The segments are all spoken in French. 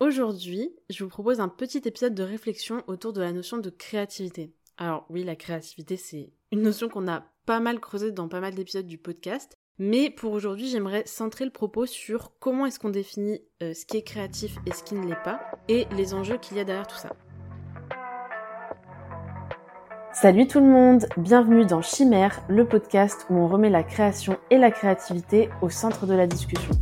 Aujourd'hui, je vous propose un petit épisode de réflexion autour de la notion de créativité. Alors oui, la créativité, c'est une notion qu'on a pas mal creusée dans pas mal d'épisodes du podcast. Mais pour aujourd'hui, j'aimerais centrer le propos sur comment est-ce qu'on définit euh, ce qui est créatif et ce qui ne l'est pas, et les enjeux qu'il y a derrière tout ça. Salut tout le monde, bienvenue dans Chimère, le podcast où on remet la création et la créativité au centre de la discussion.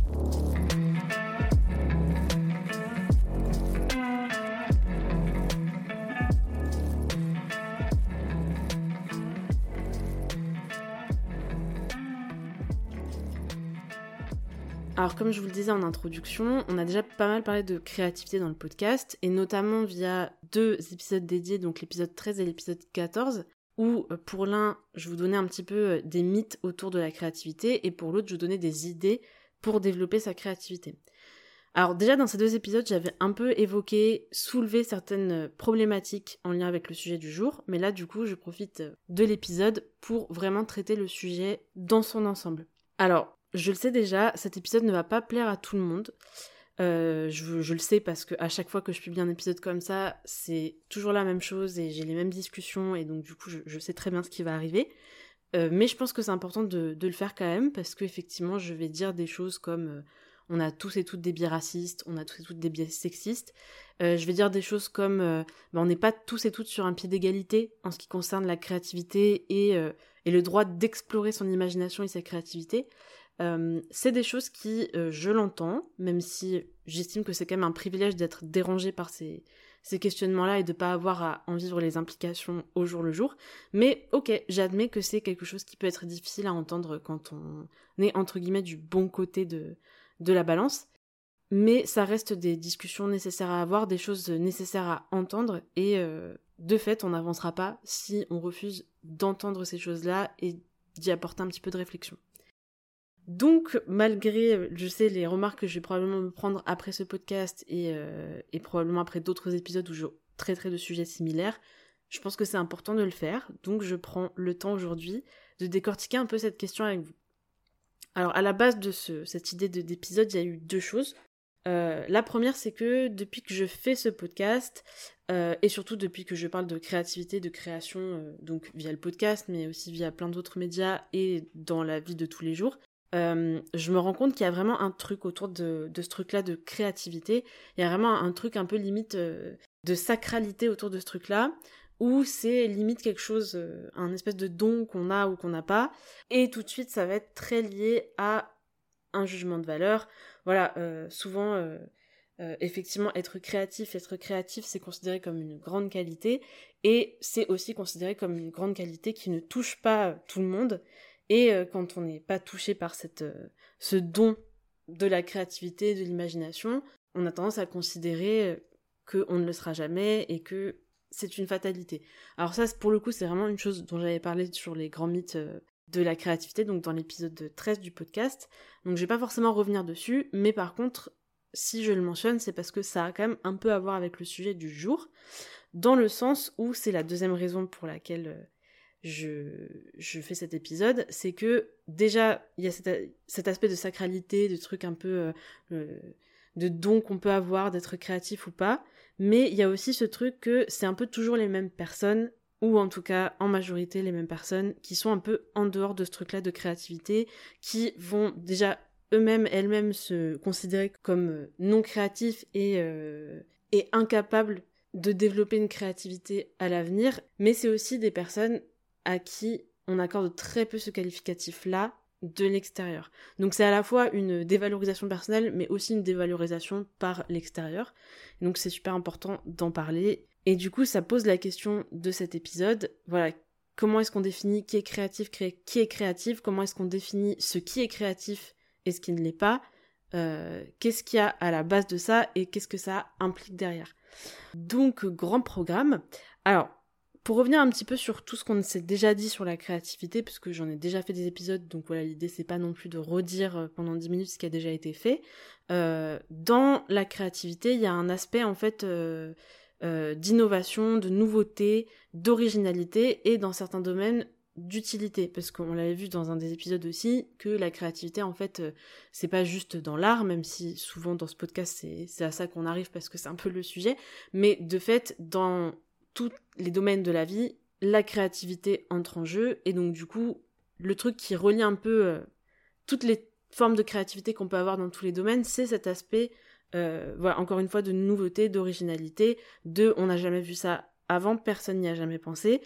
Alors comme je vous le disais en introduction, on a déjà pas mal parlé de créativité dans le podcast, et notamment via deux épisodes dédiés, donc l'épisode 13 et l'épisode 14, où euh, pour l'un, je vous donnais un petit peu euh, des mythes autour de la créativité, et pour l'autre, je vous donnais des idées pour développer sa créativité. Alors déjà dans ces deux épisodes, j'avais un peu évoqué, soulevé certaines euh, problématiques en lien avec le sujet du jour, mais là du coup je profite de l'épisode pour vraiment traiter le sujet dans son ensemble. Alors je le sais déjà, cet épisode ne va pas plaire à tout le monde. Euh, je, le sais parce que à chaque fois que je publie un épisode comme ça, c'est toujours la même chose et j'ai les mêmes discussions et donc du coup je, sais très bien ce qui va arriver. Euh, mais je pense que c'est important de, le faire quand même parce qu'effectivement je vais dire des choses comme euh, on a tous et toutes des biais racistes, on a tous et toutes des biais sexistes. je vais dire des choses comme ben, on n'est pas tous et toutes sur un pied d'égalité en ce qui concerne la créativité et, et le droit d'explorer son imagination et sa créativité. Euh, c'est des choses qui, euh, je l'entends, même si j'estime que c'est quand même un privilège d'être dérangé par ces, questionnements-là et de pas avoir à en vivre les implications au jour le jour. Mais ok, j'admets que c'est quelque chose qui peut être difficile à entendre quand on est entre guillemets du bon côté de, de la balance. Mais ça reste des discussions nécessaires à avoir, des choses nécessaires à entendre, et euh, de fait, on n'avancera pas si on refuse d'entendre ces choses-là et d'y apporter un petit peu de réflexion. Donc, malgré, je sais, les remarques que je vais probablement me prendre après ce podcast et, euh, probablement après d'autres épisodes où je traiterai de sujets similaires, je pense que c'est important de le faire. Donc, je prends le temps aujourd'hui de décortiquer un peu cette question avec vous. Alors, à la base de cette idée d'épisode, il y a eu deux choses. Euh, la première, c'est que depuis que je fais ce podcast, euh, et surtout depuis que je parle de créativité, de création, donc via le podcast, mais aussi via plein d'autres médias et dans la vie de tous les jours, euh, je me rends compte qu'il y a vraiment un truc autour de, ce truc-là de créativité. Il y a vraiment un truc un peu limite euh, de sacralité autour de ce truc-là, où c'est limite quelque chose, euh, un espèce de don qu'on a ou qu'on n'a pas. Et tout de suite, ça va être très lié à un jugement de valeur. Voilà, souvent, effectivement, être créatif, être créatif, c'est considéré comme une grande qualité. Et c'est aussi considéré comme une grande qualité qui ne touche pas tout le monde et euh, quand on n'est pas touché par cette, euh, ce don de la créativité, de l'imagination, on a tendance à considérer euh, qu'on ne le sera jamais et que c'est une fatalité. Alors ça, pour le coup, c'est vraiment une chose dont j'avais parlé sur les grands mythes de la créativité, donc dans l'épisode 13 du podcast. Donc je vais pas forcément revenir dessus, mais par contre, si je le mentionne, c'est parce que ça a quand même un peu à voir avec le sujet du jour, dans le sens où c'est la deuxième raison pour laquelle je, fais cet épisode, c'est que déjà, il y a cet, aspect de sacralité, de trucs un peu euh, euh, de dons qu'on peut avoir, d'être créatif ou pas, mais il y a aussi ce truc que c'est un peu toujours les mêmes personnes, ou en tout cas en majorité les mêmes personnes, qui sont un peu en dehors de ce truc-là de créativité, qui vont déjà eux-mêmes, elles-mêmes se considérer comme euh, non créatifs et, et incapables de développer une créativité à l'avenir, mais c'est aussi des personnes à qui on accorde très peu ce qualificatif-là de l'extérieur. Donc c'est à la fois une dévalorisation personnelle, mais aussi une dévalorisation par l'extérieur. Donc c'est super important d'en parler. Et du coup, ça pose la question de cet épisode. Voilà, comment est-ce qu'on définit qui est créatif, qui est créatif? Comment est-ce qu'on définit ce qui est créatif et ce qui ne l'est pas? Euh, Qu'est-ce qu'il y a à la base de ça et qu'est-ce que ça implique derrière? Donc, grand programme. Alors, pour revenir un petit peu sur tout ce qu'on s'est déjà dit sur la créativité, puisque j'en ai déjà fait des épisodes, donc voilà, l'idée c'est pas non plus de redire euh, pendant 10 minutes ce qui a déjà été fait. Euh, dans la créativité, il y a un aspect en fait euh, d'innovation, de nouveauté, d'originalité, et dans certains domaines, d'utilité parce qu'on l'avait vu dans un des épisodes aussi que la créativité en fait c'est pas juste dans l'art même si souvent dans ce podcast c'est à ça qu'on arrive parce que c'est un peu le sujet mais de fait dans tous les domaines de la vie la créativité entre en jeu et donc du coup le truc qui relie un peu euh, toutes les formes de créativité qu'on peut avoir dans tous les domaines c'est cet aspect euh, encore une fois de nouveauté d'originalité de on n'a jamais vu ça avant personne n'y a jamais pensé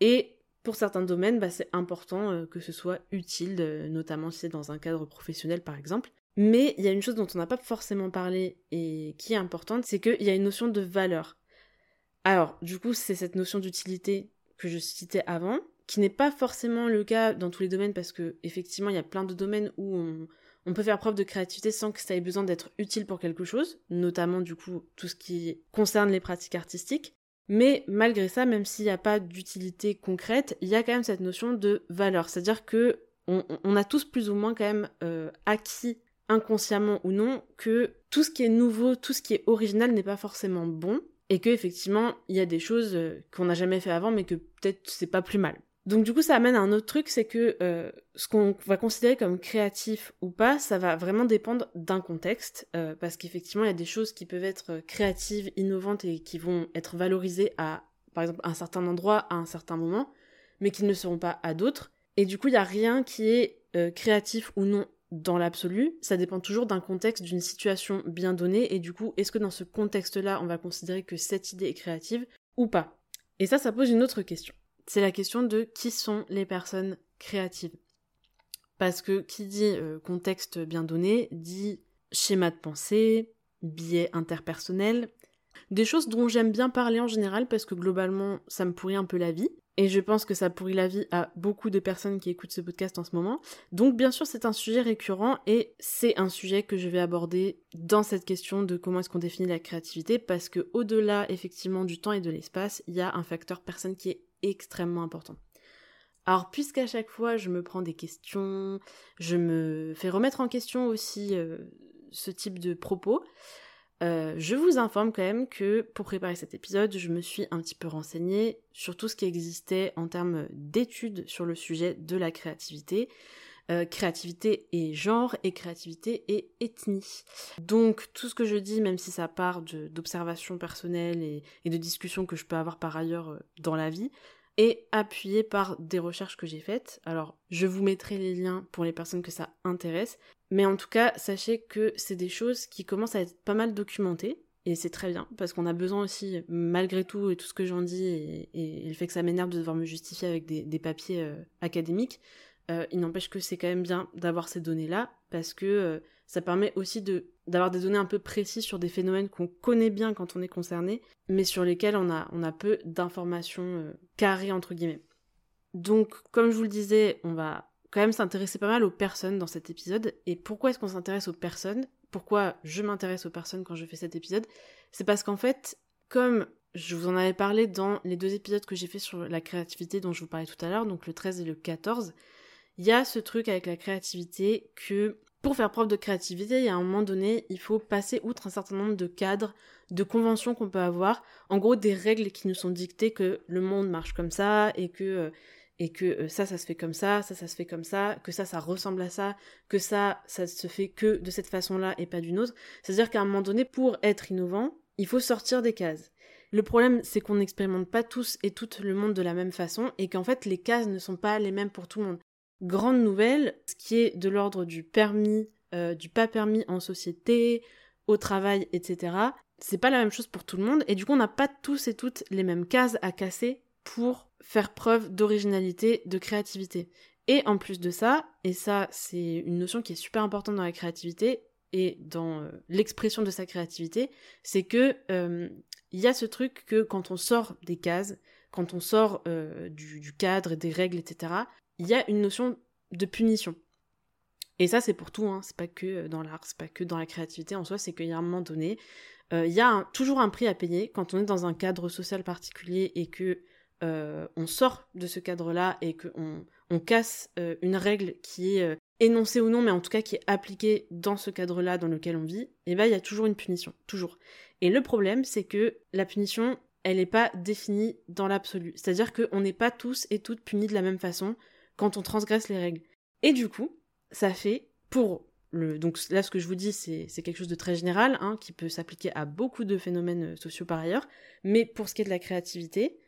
et pour certains domaines, bah, c'est important euh, que ce soit utile, notamment si c'est dans un cadre professionnel par exemple. Mais il y a une chose dont on n'a pas forcément parlé et qui est importante, c'est qu'il y a une notion de valeur. Alors, du coup, c'est cette notion d'utilité que je citais avant, qui n'est pas forcément le cas dans tous les domaines parce que effectivement, il y a plein de domaines où on, peut faire preuve de créativité sans que ça ait besoin d'être utile pour quelque chose, notamment du coup tout ce qui concerne les pratiques artistiques. Mais malgré ça, même s'il n'y a pas d'utilité concrète, il y a quand même cette notion de valeur. C'est-à-dire que on, a tous plus ou moins quand même euh, acquis inconsciemment ou non que tout ce qui est nouveau, tout ce qui est original n'est pas forcément bon et que effectivement il y a des choses euh, qu'on n'a jamais fait avant mais que peut-être c'est pas plus mal. Donc du coup, ça amène à un autre truc, c'est que euh, ce qu'on va considérer comme créatif ou pas, ça va vraiment dépendre d'un contexte, euh, parce qu'effectivement, il y a des choses qui peuvent être créatives, innovantes et qui vont être valorisées à, par exemple, un certain endroit, à un certain moment, mais qui ne le seront pas à d'autres. Et du coup, il n'y a rien qui est créatif ou non dans l'absolu, ça dépend toujours d'un contexte, d'une situation bien donnée, et du coup, est-ce que dans ce contexte-là, on va considérer que cette idée est créative ou pas? Et ça, ça pose une autre question c'est la question de qui sont les personnes créatives? Parce que qui dit euh, contexte bien donné dit schéma de pensée, biais interpersonnel, des choses dont j'aime bien parler en général parce que globalement ça me pourrit un peu la vie. Et je pense que ça pourrit la vie à beaucoup de personnes qui écoutent ce podcast en ce moment. Donc bien sûr c'est un sujet récurrent et c'est un sujet que je vais aborder dans cette question de comment est-ce qu'on définit la créativité parce que au-delà effectivement du temps et de l'espace, il y a un facteur personne qui est extrêmement important. Alors puisqu'à chaque fois je me prends des questions, je me fais remettre en question aussi euh, ce type de propos, euh, je vous informe quand même que pour préparer cet épisode, je me suis un petit peu renseignée sur tout ce qui existait en termes d'études sur le sujet de la créativité. Euh, créativité et genre et créativité et ethnie. Donc tout ce que je dis, même si ça part d'observations personnelles et, de discussions que je peux avoir par ailleurs euh, dans la vie, est appuyé par des recherches que j'ai faites. Alors je vous mettrai les liens pour les personnes que ça intéresse, mais en tout cas sachez que c'est des choses qui commencent à être pas mal documentées. Et c'est très bien, parce qu'on a besoin aussi, malgré tout, et tout ce que j'en dis, et, le fait que ça m'énerve de devoir me justifier avec des, papiers euh, académiques, euh, il n'empêche que c'est quand même bien d'avoir ces données-là, parce que euh, ça permet aussi de d'avoir des données un peu précises sur des phénomènes qu'on connaît bien quand on est concerné, mais sur lesquels on a, peu d'informations carrées, entre guillemets. Donc, comme je vous le disais, on va quand même s'intéresser pas mal aux personnes dans cet épisode. Et pourquoi est-ce qu'on s'intéresse aux personnes? Pourquoi je m'intéresse aux personnes quand je fais cet épisode? C'est parce qu'en fait, comme je vous en avais parlé dans les deux épisodes que j'ai fait sur la créativité dont je vous parlais tout à l'heure, donc le 13 et le 14, il y a ce truc avec la créativité que pour faire preuve de créativité, il y a un moment donné, il faut passer outre un certain nombre de cadres, de conventions qu'on peut avoir, en gros des règles qui nous sont dictées que le monde marche comme ça et que euh, et que euh, ça ça se fait comme ça, ça ça se fait comme ça, que ça ça ressemble à ça, que ça ça se fait que de cette façon-là et pas d'une autre. C'est-à-dire qu'à un moment donné pour être innovant, il faut sortir des cases. Le problème, c'est qu'on n'expérimente pas tous et tout le monde de la même façon et qu'en fait, les cases ne sont pas les mêmes pour tout le monde. Grande nouvelle, ce qui est de l'ordre du permis, euh, du pas permis en société, au travail, etc. C'est pas la même chose pour tout le monde et du coup on n'a pas tous et toutes les mêmes cases à casser pour faire preuve d'originalité, de créativité. Et en plus de ça, et ça c'est une notion qui est super importante dans la créativité et dans euh, l'expression de sa créativité, c'est que euh, il y a ce truc que quand on sort des cases, quand on sort du, du, cadre, des règles, etc., il y a une notion de punition. Et ça, c'est pour tout, hein. c'est pas que euh, dans l'art, c'est pas que dans la créativité en soi, c'est qu'il y a un moment donné, euh, il y a toujours un prix à payer quand on est dans un cadre social particulier et que euh, on sort de ce cadre-là et qu'on on casse une règle qui est énoncée ou non, mais en tout cas qui est appliquée dans ce cadre-là dans lequel on vit, et ben il y a toujours une punition, toujours. Et le problème, c'est que la punition, elle n'est pas définie dans l'absolu. C'est-à-dire qu'on n'est pas tous et toutes punis de la même façon quand on transgresse les règles. Et du coup, ça fait pour. Donc là, ce que je vous dis, c'est quelque chose de très général, hein, qui peut s'appliquer à beaucoup de phénomènes euh, sociaux par ailleurs. Mais pour ce qui est de la créativité,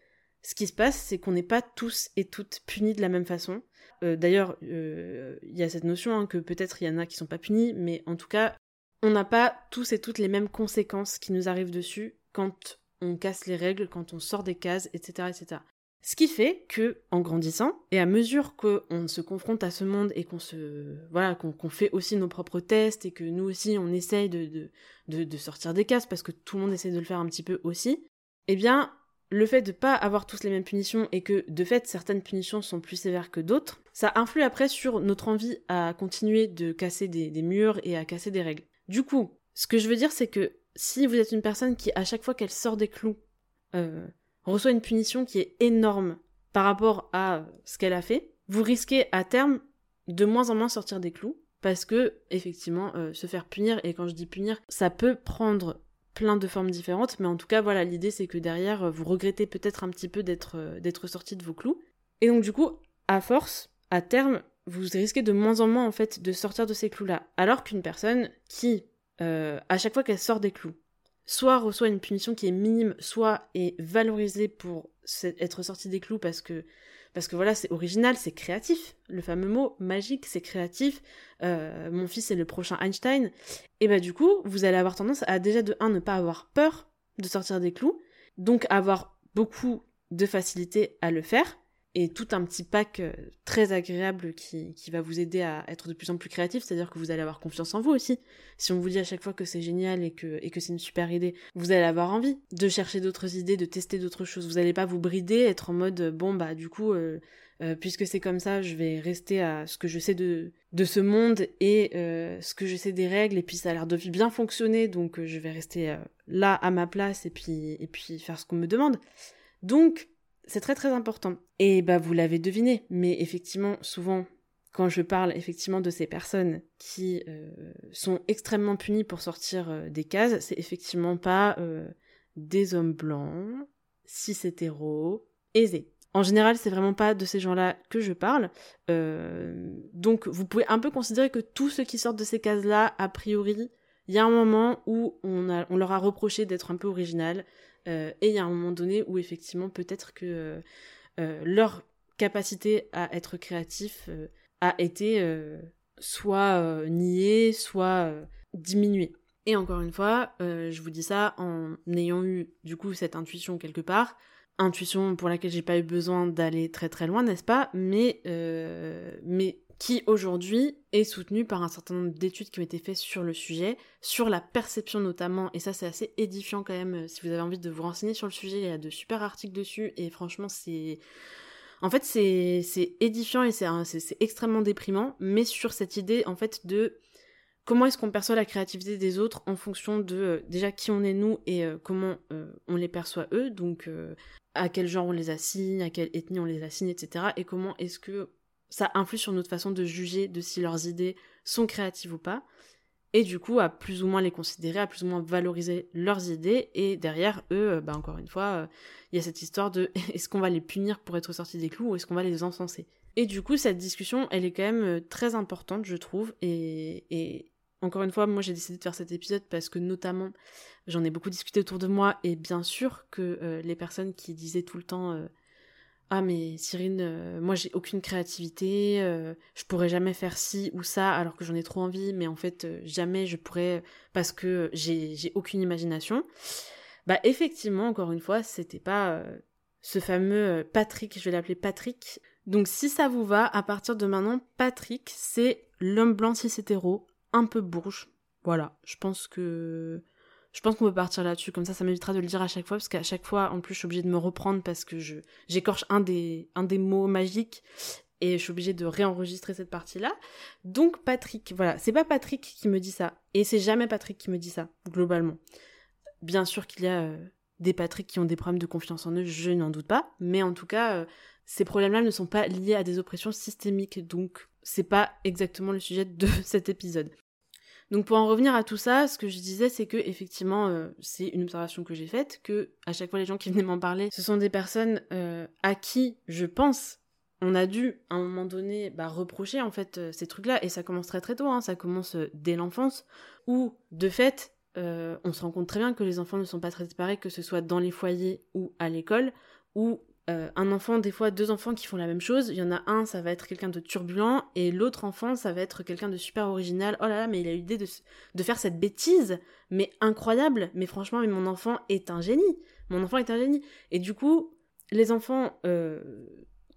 ce qui se passe, c'est qu'on n'est pas tous et toutes punis de la même façon. Euh, d'ailleurs, euh, il y a cette notion hein, que peut-être il y en a qui sont pas punis, mais en tout cas, on n'a pas tous et toutes les mêmes conséquences qui nous arrivent dessus quand on casse les règles, quand on sort des cases, etc., etc. Ce qui fait que, en grandissant, et à mesure qu'on se confronte à ce monde et qu'on se, voilà, qu'on fait aussi nos propres tests et que nous aussi on essaye de, de, de, sortir des cases parce que tout le monde essaie de le faire un petit peu aussi, eh bien, le fait de pas avoir tous les mêmes punitions et que de fait certaines punitions sont plus sévères que d'autres, ça influe après sur notre envie à continuer de casser des, murs et à casser des règles. Du coup, ce que je veux dire c'est que si vous êtes une personne qui à chaque fois qu'elle sort des clous euh, reçoit une punition qui est énorme par rapport à ce qu'elle a fait, vous risquez à terme de moins en moins sortir des clous parce que effectivement euh, se faire punir et quand je dis punir ça peut prendre plein de formes différentes, mais en tout cas, voilà, l'idée c'est que derrière, euh, vous regrettez peut-être un petit peu d'être euh, d'être sorti de vos clous. Et donc du coup, à force, à terme, vous risquez de moins en moins en fait de sortir de ces clous-là. Alors qu'une personne qui, euh, à chaque fois qu'elle sort des clous, soit reçoit une punition qui est minime, soit est valorisée pour être sortie des clous parce que parce que voilà, c'est original, c'est créatif. Le fameux mot magique, c'est créatif. Euh, mon fils est le prochain Einstein. Et bah du coup, vous allez avoir tendance à déjà de un ne pas avoir peur de sortir des clous, donc avoir beaucoup de facilité à le faire et tout un petit pack euh, très agréable qui, qui, va vous aider à être de plus en plus créatif, c'est-à-dire que vous allez avoir confiance en vous aussi. Si on vous dit à chaque fois que c'est génial et que, et que c'est une super idée, vous allez avoir envie de chercher d'autres idées, de tester d'autres choses. Vous n'allez pas vous brider, être en mode bon bah du coup euh, euh, puisque c'est comme ça, je vais rester à ce que je sais de, de ce monde et ce que je sais des règles, et puis ça a l'air de bien fonctionner, donc je vais rester là à ma place et puis, et puis faire ce qu'on me demande. Donc, c'est très très important. Et bah vous l'avez deviné, mais effectivement, souvent, quand je parle effectivement de ces personnes qui euh, sont extrêmement punies pour sortir euh, des cases, c'est effectivement pas euh, des hommes blancs, cis hétéros, aisés. En général, c'est vraiment pas de ces gens-là que je parle. donc, vous pouvez un peu considérer que tous ceux qui sortent de ces cases-là, a priori, il y a un moment où on, on leur a reproché d'être un peu original, et il y a un moment donné où effectivement peut-être que euh, euh, leur capacité à être créatif a été soit niée, soit diminuée. Et encore une fois, je vous dis ça en ayant eu du coup cette intuition quelque part, intuition pour laquelle j'ai pas eu besoin d'aller très très loin, n'est-ce pas? Mais mais qui aujourd'hui est soutenu par un certain nombre d'études qui ont été faites sur le sujet, sur la perception notamment, et ça c'est assez édifiant quand même, euh, si vous avez envie de vous renseigner sur le sujet, il y a de super articles dessus, et franchement c'est... En fait c'est édifiant et c'est extrêmement déprimant, mais sur cette idée en fait de comment est-ce qu'on perçoit la créativité des autres en fonction de euh, déjà qui on est nous et euh, comment on les perçoit eux, donc à quel genre on les assigne, à quelle ethnie on les assigne, etc. Et comment est-ce que ça influe sur notre façon de juger de si leurs idées sont créatives ou pas, et du coup à plus ou moins les considérer, à plus ou moins valoriser leurs idées, et derrière eux, euh, bah encore une fois, euh, il y a cette histoire de est-ce qu'on va les punir pour être sortis des clous ou est-ce qu'on va les encenser. Et du coup, cette discussion, elle est quand même euh, très importante, je trouve, et encore une fois, moi j'ai décidé de faire cet épisode parce que notamment j'en ai beaucoup discuté autour de moi, et bien sûr que les personnes qui disaient tout le temps ah mais Cyrine, euh, moi j'ai aucune créativité, euh, je pourrais jamais faire ci ou ça alors que j'en ai trop envie, mais en fait euh, jamais je pourrais parce que j'ai aucune imagination. Bah effectivement, encore une fois, c'était pas ce fameux Patrick, je vais l'appeler Patrick. Donc si ça vous va, à partir de maintenant, Patrick, c'est l'homme blanc cis hétéro, un peu bourge. Voilà, je pense que je pense qu'on peut partir là-dessus, comme ça, ça m'évitera de le dire à chaque fois, parce qu'à chaque fois, en plus, je suis obligée de me reprendre parce que je j'écorche un des, un des mots magiques et je suis obligée de réenregistrer cette partie-là. Donc Patrick, voilà, c'est pas Patrick qui me dit ça, et c'est jamais Patrick qui me dit ça, globalement. Bien sûr qu'il y a euh, des Patrick qui ont des problèmes de confiance en eux, je n'en doute pas, mais en tout cas, euh, ces problèmes-là ne sont pas liés à des oppressions systémiques, donc c'est pas exactement le sujet de cet épisode. Donc pour en revenir à tout ça, ce que je disais, c'est que effectivement, euh, c'est une observation que j'ai faite, que à chaque fois les gens qui venaient m'en parler, ce sont des personnes euh, à qui je pense on a dû à un moment donné bah, reprocher en fait euh, ces trucs-là, et ça commence très très tôt, hein, ça commence dès l'enfance, où de fait, on se rend compte très bien que les enfants ne sont pas très pareils, que ce soit dans les foyers ou à l'école, où euh, un enfant, des fois deux enfants qui font la même chose, il y en a un, ça va être quelqu'un de turbulent, et l'autre enfant, ça va être quelqu'un de super original. Oh là là, mais il a eu l'idée de, faire cette bêtise, mais incroyable, mais franchement, mais mon enfant est un génie. Mon enfant est un génie. Et du coup, les enfants, euh,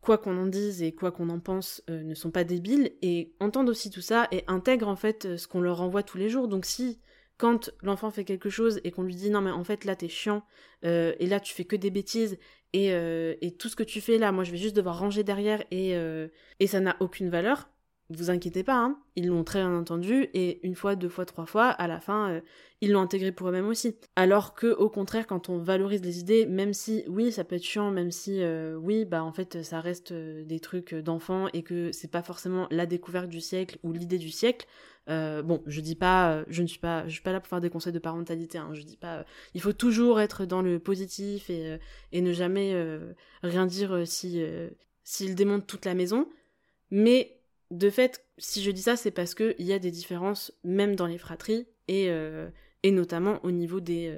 quoi qu'on en dise et quoi qu'on en pense, euh, ne sont pas débiles, et entendent aussi tout ça, et intègrent en fait ce qu'on leur envoie tous les jours. Donc si quand l'enfant fait quelque chose et qu'on lui dit non mais en fait là t'es chiant et là tu fais que des bêtises euh, et, tout ce que tu fais là, moi je vais juste devoir ranger derrière et, euh, et ça n'a aucune valeur. Vous inquiétez pas, hein. ils l'ont très bien entendu et une fois, deux fois, trois fois, à la fin, euh, ils l'ont intégré pour eux-mêmes aussi. Alors que au contraire, quand on valorise les idées, même si oui, ça peut être chiant, même si oui, bah en fait, ça reste des trucs d'enfants et que c'est pas forcément la découverte du siècle ou l'idée du siècle, euh, bon, je dis pas, je ne suis pas, je suis pas là pour faire des conseils de parentalité. Hein, je dis pas, euh, il faut toujours être dans le positif et, euh, et ne jamais rien dire si s'il démonte toute la maison. Mais de fait, si je dis ça, c'est parce que il y a des différences même dans les fratries et et notamment au niveau des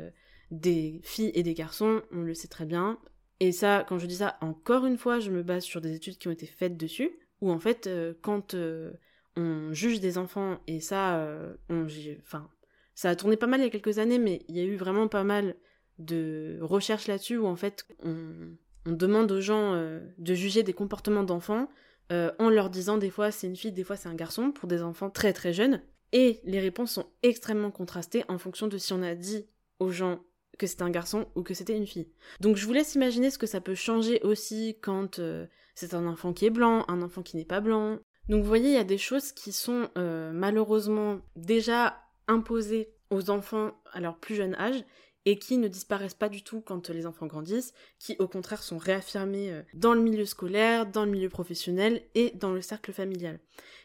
des filles et des garçons, on le sait très bien. Et ça, quand je dis ça, encore une fois, je me base sur des études qui ont été faites dessus, où en fait, quand on juge des enfants et ça, euh, on, enfin, ça a tourné pas mal il y a quelques années, mais il y a eu vraiment pas mal de recherches là-dessus où en fait on, demande aux gens euh, de juger des comportements d'enfants euh, en leur disant des fois c'est une fille, des fois c'est un garçon pour des enfants très très jeunes. Et les réponses sont extrêmement contrastées en fonction de si on a dit aux gens que c'était un garçon ou que c'était une fille. Donc je vous laisse imaginer ce que ça peut changer aussi quand c'est un enfant qui est blanc, un enfant qui n'est pas blanc, donc vous voyez, il y a des choses qui sont euh, malheureusement déjà imposées aux enfants à leur plus jeune âge et qui ne disparaissent pas du tout quand les enfants grandissent, qui au contraire sont réaffirmés euh, dans le milieu scolaire, dans le milieu professionnel et dans le cercle familial.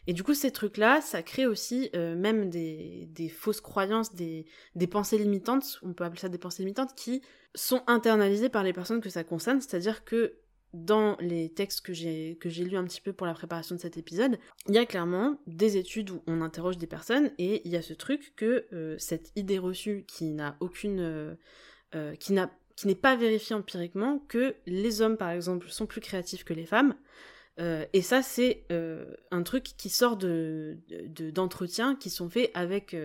Et du coup, ces trucs-là, ça crée aussi euh, même des, fausses croyances, des, des pensées limitantes, on peut appeler ça des pensées limitantes, qui sont internalisées par les personnes que ça concerne, c'est-à-dire que dans les textes que j'ai que j'ai lus un petit peu pour la préparation de cet épisode, il y a clairement des études où on interroge des personnes et il y a ce truc que euh, cette idée reçue qui n'a aucune euh, euh, qui n'a qui n'est pas vérifiée empiriquement que les hommes par exemple sont plus créatifs que les femmes. Et ça c'est un truc qui sort de d'entretiens qui sont faits avec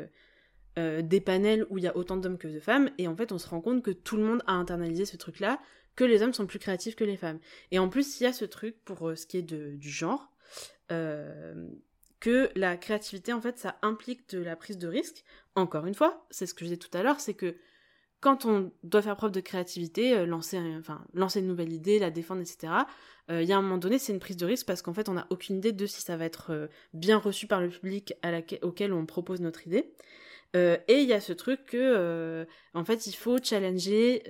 des panels où il y a autant d'hommes que de femmes. Et en fait on se rend compte que tout le monde a internalisé ce truc là que les hommes sont plus créatifs que les femmes. Et en plus, il y a ce truc pour euh, ce qui est du genre, euh, que la créativité, en fait, ça implique de la prise de risque. Encore une fois, c'est ce que je disais tout à l'heure, c'est que quand on doit faire preuve de créativité, euh, lancer, enfin, lancer une nouvelle idée, la défendre, etc., il y a un moment donné, c'est une prise de risque parce qu'en fait, on n'a aucune idée de si ça va être bien reçu par le public auquel on propose notre idée. et il y a ce truc que, en fait, il faut challenger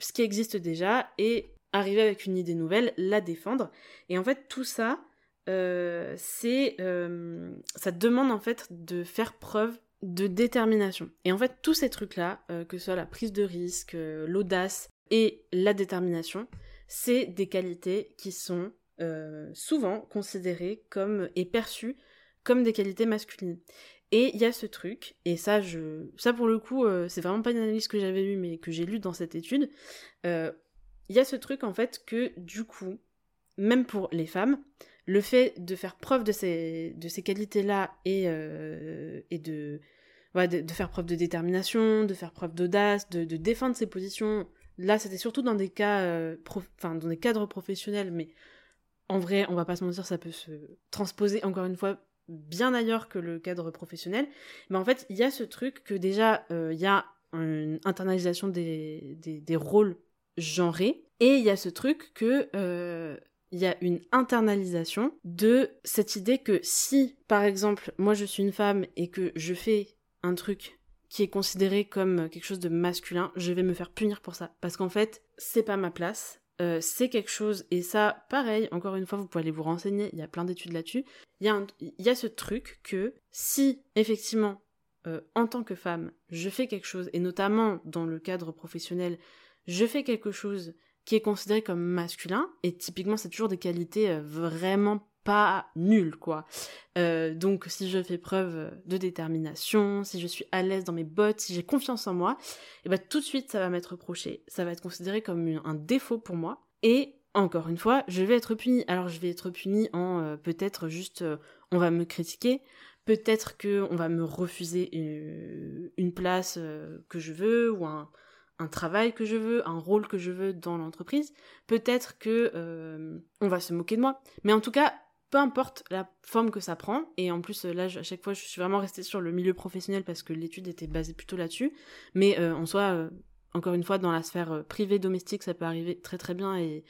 ce qui existe déjà et arriver avec une idée nouvelle, la défendre. Et en fait, tout ça, euh, euh, ça demande en fait de faire preuve de détermination. Et en fait, tous ces trucs-là, euh, que ce soit la prise de risque, l'audace et la détermination, c'est des qualités qui sont souvent considérées comme et perçues comme des qualités masculines. Et il y a ce truc, et ça, je, ça pour le coup, euh, c'est vraiment pas une analyse que j'avais lue, mais que j'ai lue dans cette étude. Euh, il y a ce truc en fait que du coup, même pour les femmes, le fait de faire preuve de ces, de ces qualités-là et, euh, et de, de, faire preuve de détermination, de faire preuve d'audace, de, de, défendre ses positions, là c'était surtout dans des cas, enfin dans des cadres professionnels, mais en vrai, on va pas se mentir, ça peut se transposer encore une fois bien ailleurs que le cadre professionnel, mais en fait, il y a ce truc que déjà, euh, il y a une internalisation des, des, rôles genrés, et il y a ce truc que euh, il y a une internalisation de cette idée que si, par exemple, moi je suis une femme et que je fais un truc qui est considéré comme quelque chose de masculin, je vais me faire punir pour ça. Parce qu'en fait, c'est pas ma place, euh, c'est quelque chose, et ça, pareil, encore une fois, vous pouvez aller vous renseigner, il y a plein d'études là-dessus. Il y, a ce truc que si, effectivement, euh, en tant que femme, je fais quelque chose, et notamment dans le cadre professionnel, je fais quelque chose qui est considéré comme masculin, et typiquement c'est toujours des qualités euh, vraiment pas quoi. Euh, donc si je fais preuve de détermination, si je suis à l'aise dans mes bottes, si j'ai confiance en moi, et eh ben tout de suite ça va m'être reproché, ça va être considéré comme un défaut pour moi, et encore une fois, je vais être punie. Alors je vais être punie en peut-être juste on va me critiquer, peut-être que on va me refuser une, place que je veux ou un, travail que je veux, un rôle que je veux dans l'entreprise. Peut-être que euh, on va se moquer de moi. Mais en tout cas, peu importe la forme que ça prend, et en plus là à chaque fois je suis vraiment restée sur le milieu professionnel parce que l'étude était basée plutôt là-dessus, mais euh, en soi, euh, encore une fois, dans la sphère privée domestique, ça peut arriver très très bien et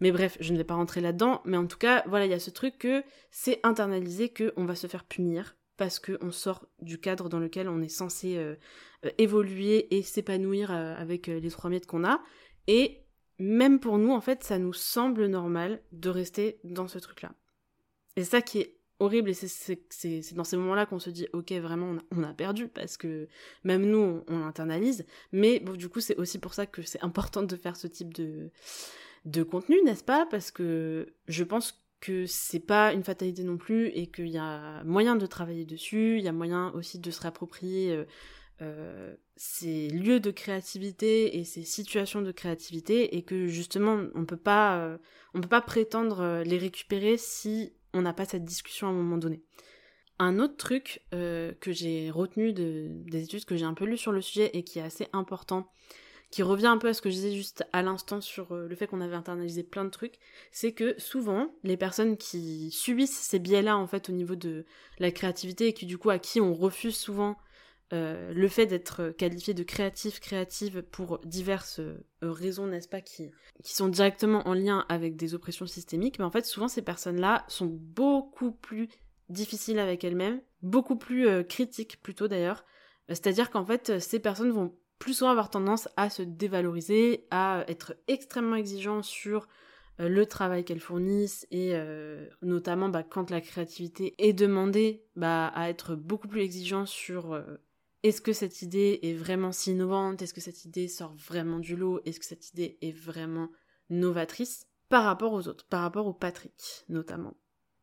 mais bref, je ne vais pas rentrer là-dedans. Mais en tout cas, voilà, il y a ce truc que c'est internalisé qu'on va se faire punir parce qu'on sort du cadre dans lequel on est censé euh, euh, évoluer et s'épanouir euh, avec les trois mètres qu'on a. Et même pour nous, en fait, ça nous semble normal de rester dans ce truc-là. Et ça qui est horrible, et c'est dans ces moments-là qu'on se dit, ok, vraiment, on a, perdu, parce que même nous, on, l'internalise. Mais bon, du coup, c'est aussi pour ça que c'est important de faire ce type de, de contenu, n'est-ce pas? Parce que je pense que c'est pas une fatalité non plus et qu'il y a moyen de travailler dessus, il y a moyen aussi de se réapproprier euh, euh, ces lieux de créativité et ces situations de créativité et que justement on peut pas euh, on peut pas prétendre les récupérer si on n'a pas cette discussion à un moment donné. Un autre truc que j'ai retenu de, des études que j'ai un peu lu sur le sujet et qui est assez important, qui revient un peu à ce que je disais juste à l'instant sur euh, le fait qu'on avait internalisé plein de trucs, c'est que souvent, les personnes qui subissent ces biais-là, en fait, au niveau de la créativité, et qui, du coup, à qui on refuse souvent euh, le fait d'être qualifié de créatif, créative pour diverses euh, raisons, n'est-ce pas, qui, sont directement en lien avec des oppressions systémiques, mais en fait, souvent, ces personnes-là sont beaucoup plus difficiles avec elles-mêmes, beaucoup plus critiques plutôt d'ailleurs. C'est-à-dire qu'en fait, ces personnes vont plus souvent avoir tendance à se dévaloriser, à être extrêmement exigeant sur euh, le travail qu'elles fournissent et euh, notamment bah, quand la créativité est demandée bah, à être beaucoup plus exigeant sur euh, est-ce que cette idée est vraiment si innovante, est-ce que cette idée sort vraiment du lot, est-ce que cette idée est vraiment novatrice par rapport aux autres, par rapport au Patrick notamment?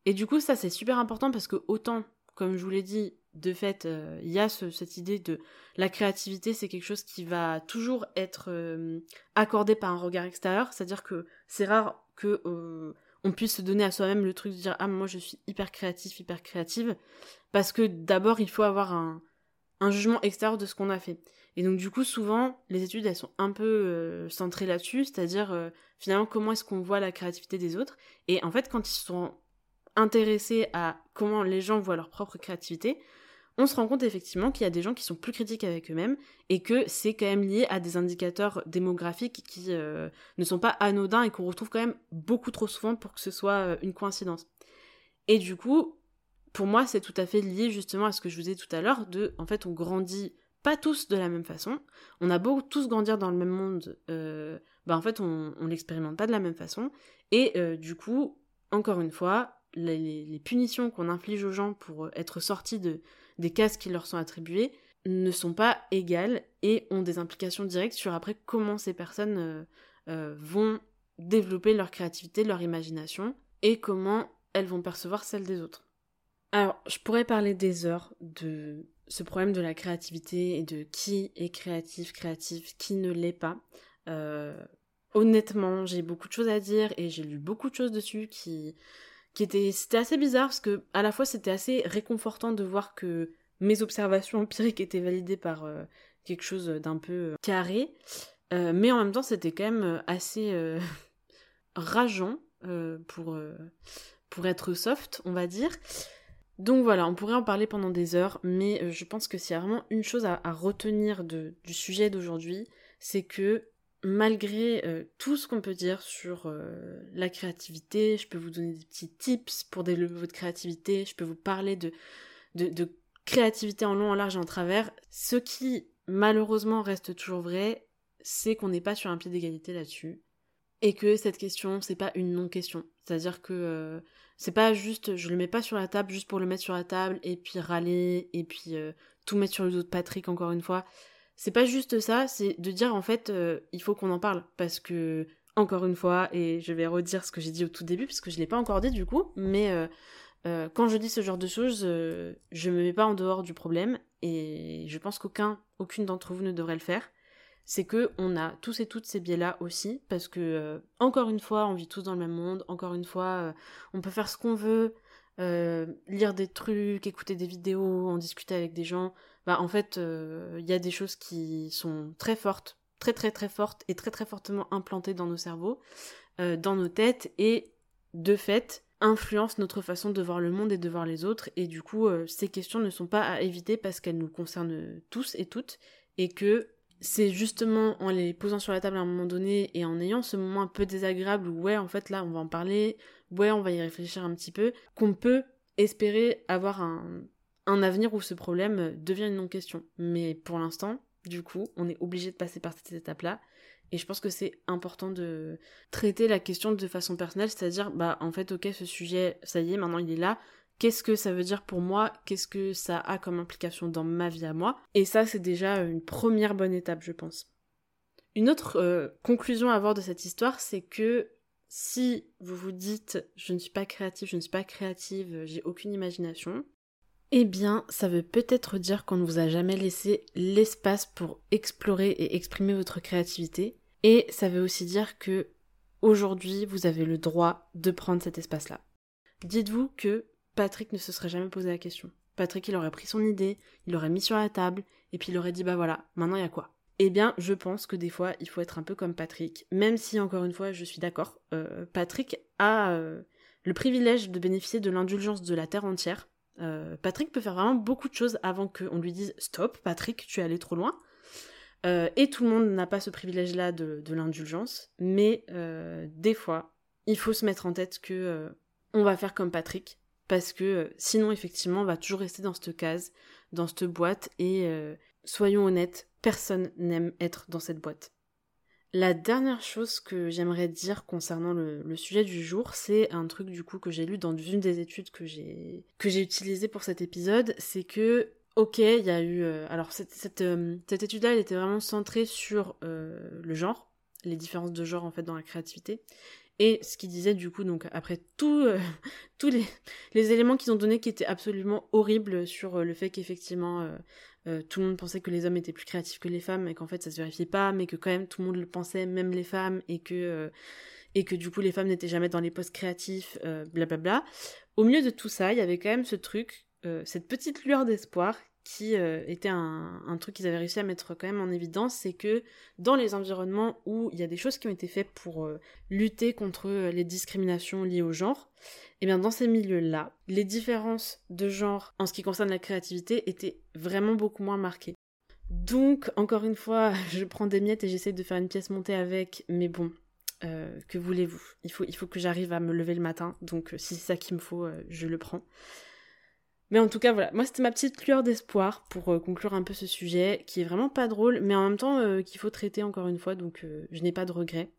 Et du coup ça c'est super important parce que autant, comme je vous l'ai dit, de fait, euh, il y a cette idée de la créativité, c'est quelque chose qui va toujours être euh, accordé par un regard extérieur, c'est-à-dire que c'est rare que euh, on puisse se donner à soi-même le truc de dire ah moi je suis hyper créatif, hyper créative, parce que d'abord il faut avoir un, un jugement extérieur de ce qu'on a fait. Et donc du coup souvent les études elles sont un peu centrées là-dessus, c'est-à-dire finalement comment est-ce qu'on voit la créativité des autres. Et en fait quand ils sont intéressés à comment les gens voient leur propre créativité, on se rend compte effectivement qu'il y a des gens qui sont plus critiques avec eux-mêmes et que c'est quand même lié à des indicateurs démographiques qui euh, ne sont pas anodins et qu'on retrouve quand même beaucoup trop souvent pour que ce soit euh, une coïncidence. Et du coup, pour moi, c'est tout à fait lié justement à ce que je vous ai tout à l'heure de, en fait, on grandit pas tous de la même façon. On a beau tous grandir dans le même monde, euh, bah en fait, on, on l'expérimente pas de la même façon. Et du coup, encore une fois, les punitions qu'on inflige aux gens pour être sortis de, des cases qui leur sont attribuées ne sont pas égales et ont des implications directes sur après comment ces personnes euh, euh, vont développer leur créativité, leur imagination et comment elles vont percevoir celle des autres. Alors, je pourrais parler des heures de ce problème de la créativité et de qui est créatif, créatif, qui ne l'est pas. Euh, honnêtement, j'ai beaucoup de choses à dire et j'ai lu beaucoup de choses dessus qui qui était c'était assez bizarre parce que à la fois c'était assez réconfortant de voir que mes observations empiriques étaient validées par euh, quelque chose d'un peu euh, carré, mais en même temps c'était quand même assez rageant pour pour être soft, on va dire. Donc voilà, on pourrait en parler pendant des heures, mais je pense que s'il y a vraiment une chose à, retenir du sujet d'aujourd'hui, c'est que malgré euh, tout ce qu'on peut dire sur euh, la créativité, je peux vous donner des petits tips pour développer votre créativité, je peux vous parler de, créativité en long, en large et en travers. Ce qui malheureusement reste toujours vrai, c'est qu'on n'est pas sur un pied d'égalité là-dessus. Et que cette question, c'est pas une non-question. C'est-à-dire que euh, c'est pas juste, je le mets pas sur la table juste pour le mettre sur la table et puis râler et puis tout mettre sur le dos de Patrick encore une fois. C'est pas juste ça, c'est de dire en fait, euh, il faut qu'on en parle parce que encore une fois, et je vais redire ce que j'ai dit au tout début parce que je l'ai pas encore dit du coup, mais euh, euh, quand je dis ce genre de choses, je me mets pas en dehors du problème et je pense qu'aucun, aucune d'entre vous ne devrait le faire. C'est que on a tous et toutes ces biais-là aussi parce que encore une fois, on vit tous dans le même monde. Encore une fois, on peut faire ce qu'on veut, lire des trucs, écouter des vidéos, en discuter avec des gens bah en fait, il euh, y a des choses qui sont très fortes, très très très fortes et très très fortement implantées dans nos cerveaux, euh, dans nos têtes et de fait influencent notre façon de voir le monde et de voir les autres et du coup euh, ces questions ne sont pas à éviter parce qu'elles nous concernent tous et toutes et que c'est justement en les posant sur la table à un moment donné et en ayant ce moment un peu désagréable où ouais en fait là on va en parler, ouais on va y réfléchir un petit peu, qu'on peut espérer avoir un, un avenir où ce problème devient une non-question. Mais pour l'instant, du coup, on est obligé de passer par cette étape-là. Et je pense que c'est important de traiter la question de façon personnelle, c'est-à-dire, bah, en fait, ok, ce sujet, ça y est, maintenant il est là. Qu'est-ce que ça veut dire pour moi Qu'est-ce que ça a comme implication dans ma vie à moi Et ça, c'est déjà une première bonne étape, je pense. Une autre euh, conclusion à avoir de cette histoire, c'est que si vous vous dites je ne suis pas créative, je ne suis pas créative, j'ai aucune imagination, eh bien, ça veut peut-être dire qu'on ne vous a jamais laissé l'espace pour explorer et exprimer votre créativité. Et ça veut aussi dire que aujourd'hui, vous avez le droit de prendre cet espace-là. Dites-vous que Patrick ne se serait jamais posé la question. Patrick, il aurait pris son idée, il l'aurait mis sur la table, et puis il aurait dit bah voilà, maintenant il y a quoi? Eh bien, je pense que des fois, il faut être un peu comme Patrick, même si encore une fois, je suis d'accord. Euh, Patrick a euh, le privilège de bénéficier de l'indulgence de la terre entière euh, Patrick peut faire vraiment beaucoup de choses avant qu'on lui dise stop, Patrick, tu es allé trop loin. Et tout le monde n'a pas ce privilège-là de, l'indulgence, mais des fois, il faut se mettre en tête que on va faire comme Patrick, parce que sinon, effectivement, on va toujours rester dans cette case, dans cette boîte, et soyons honnêtes, personne n'aime être dans cette boîte. La dernière chose que j'aimerais dire concernant le, sujet du jour, c'est un truc du coup que j'ai lu dans une des études que j'ai que j'ai utilisé pour cet épisode, c'est que ok, il y a eu euh, alors cette euh, étude-là, elle était vraiment centrée sur euh, le genre, les différences de genre en fait dans la créativité. Et ce qu'il disait du coup, donc après tout, tous les, les éléments qu'ils ont donnés qui étaient absolument horribles sur le fait qu'effectivement euh, tout le monde pensait que les hommes étaient plus créatifs que les femmes et qu'en fait ça se vérifiait pas, mais que quand même tout le monde le pensait, même les femmes, et que euh, et que du coup les femmes n'étaient jamais dans les postes créatifs, blablabla. Euh, Au milieu de tout ça, il y avait quand même ce truc, cette petite lueur d'espoir qui euh, était un, truc qu'ils avaient réussi à mettre quand même en évidence, c'est que dans les environnements où il y a des choses qui ont été faites pour euh, lutter contre euh, les discriminations liées au genre, et eh bien dans ces milieux-là, les différences de genre en ce qui concerne la créativité étaient vraiment beaucoup moins marquées. Donc, encore une fois, je prends des miettes et j'essaie de faire une pièce montée avec, mais bon, que voulez-vous? Il faut, il faut que j'arrive à me lever le matin, donc si c'est ça qu'il me faut, je le prends. Mais en tout cas, voilà, moi c'était ma petite lueur d'espoir pour euh, conclure un peu ce sujet, qui est vraiment pas drôle, mais en même temps euh, qu'il faut traiter encore une fois, donc euh, je n'ai pas de regrets.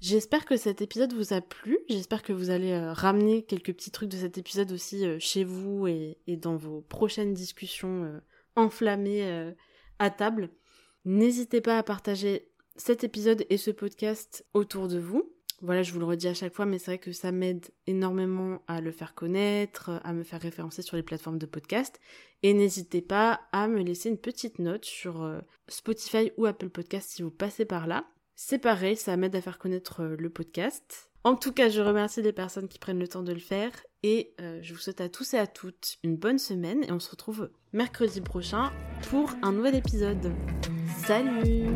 J'espère que cet épisode vous a plu, j'espère que vous allez ramener quelques petits trucs de cet épisode aussi chez vous et, et, dans vos prochaines discussions enflammées à table. N'hésitez pas à partager cet épisode et ce podcast autour de vous. Voilà, je vous le redis à chaque fois, mais c'est vrai que ça m'aide énormément à le faire connaître, à me faire référencer sur les plateformes de podcast. Et n'hésitez pas à me laisser une petite note sur euh, Spotify ou Apple Podcast si vous passez par là. C'est pareil, ça m'aide à faire connaître euh, le podcast. En tout cas, je remercie les personnes qui prennent le temps de le faire et euh, je vous souhaite à tous et à toutes une bonne semaine et on se retrouve mercredi prochain pour un nouvel épisode. Salut